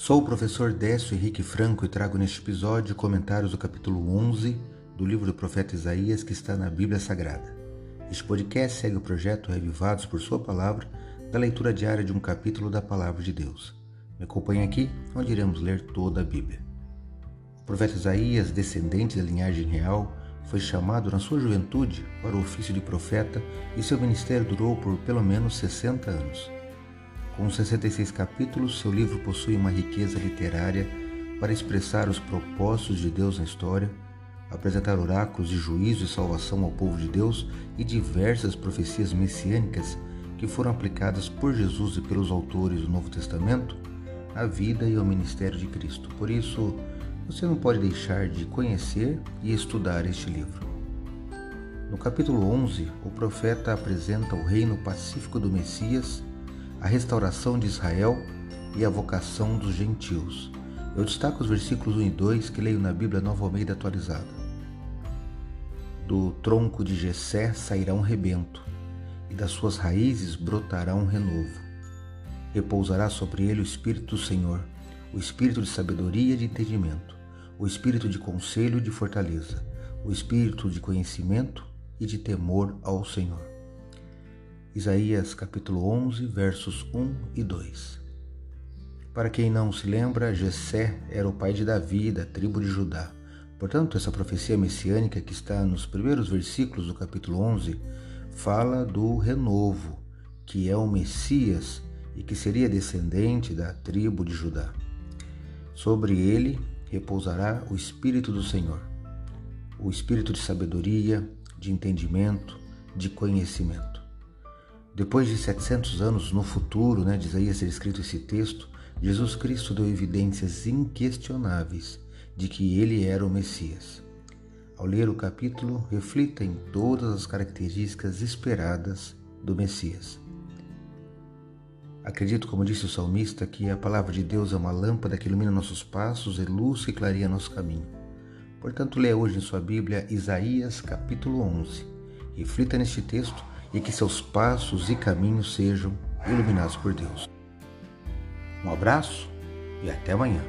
Sou o professor Décio Henrique Franco e trago neste episódio comentários do capítulo 11 do livro do profeta Isaías que está na Bíblia Sagrada. Este podcast segue o projeto Revivados por Sua Palavra, da leitura diária de um capítulo da Palavra de Deus. Me acompanhe aqui, onde iremos ler toda a Bíblia. O profeta Isaías, descendente da linhagem real, foi chamado na sua juventude para o ofício de profeta e seu ministério durou por pelo menos 60 anos. Com 66 capítulos, seu livro possui uma riqueza literária para expressar os propósitos de Deus na história, apresentar oráculos de juízo e salvação ao povo de Deus e diversas profecias messiânicas que foram aplicadas por Jesus e pelos autores do Novo Testamento à vida e ao ministério de Cristo. Por isso, você não pode deixar de conhecer e estudar este livro. No capítulo 11, o profeta apresenta o reino pacífico do Messias a restauração de Israel e a vocação dos gentios. Eu destaco os versículos 1 e 2 que leio na Bíblia Nova Almeida atualizada. Do tronco de Jessé sairá um rebento, e das suas raízes brotará um renovo. Repousará sobre ele o Espírito do Senhor, o Espírito de sabedoria e de entendimento, o Espírito de conselho e de fortaleza, o Espírito de conhecimento e de temor ao Senhor. Isaías capítulo 11, versos 1 e 2. Para quem não se lembra, Jessé era o pai de Davi, da tribo de Judá. Portanto, essa profecia messiânica que está nos primeiros versículos do capítulo 11 fala do renovo, que é o Messias e que seria descendente da tribo de Judá. Sobre ele repousará o Espírito do Senhor, o Espírito de sabedoria, de entendimento, de conhecimento. Depois de 700 anos no futuro, né, de Isaías ser escrito esse texto, Jesus Cristo deu evidências inquestionáveis de que ele era o Messias. Ao ler o capítulo, reflita em todas as características esperadas do Messias. Acredito, como disse o salmista, que a palavra de Deus é uma lâmpada que ilumina nossos passos e luz que clareia nosso caminho. Portanto, leia hoje em sua Bíblia Isaías capítulo 11. Reflita neste texto e que seus passos e caminhos sejam iluminados por Deus. Um abraço e até amanhã.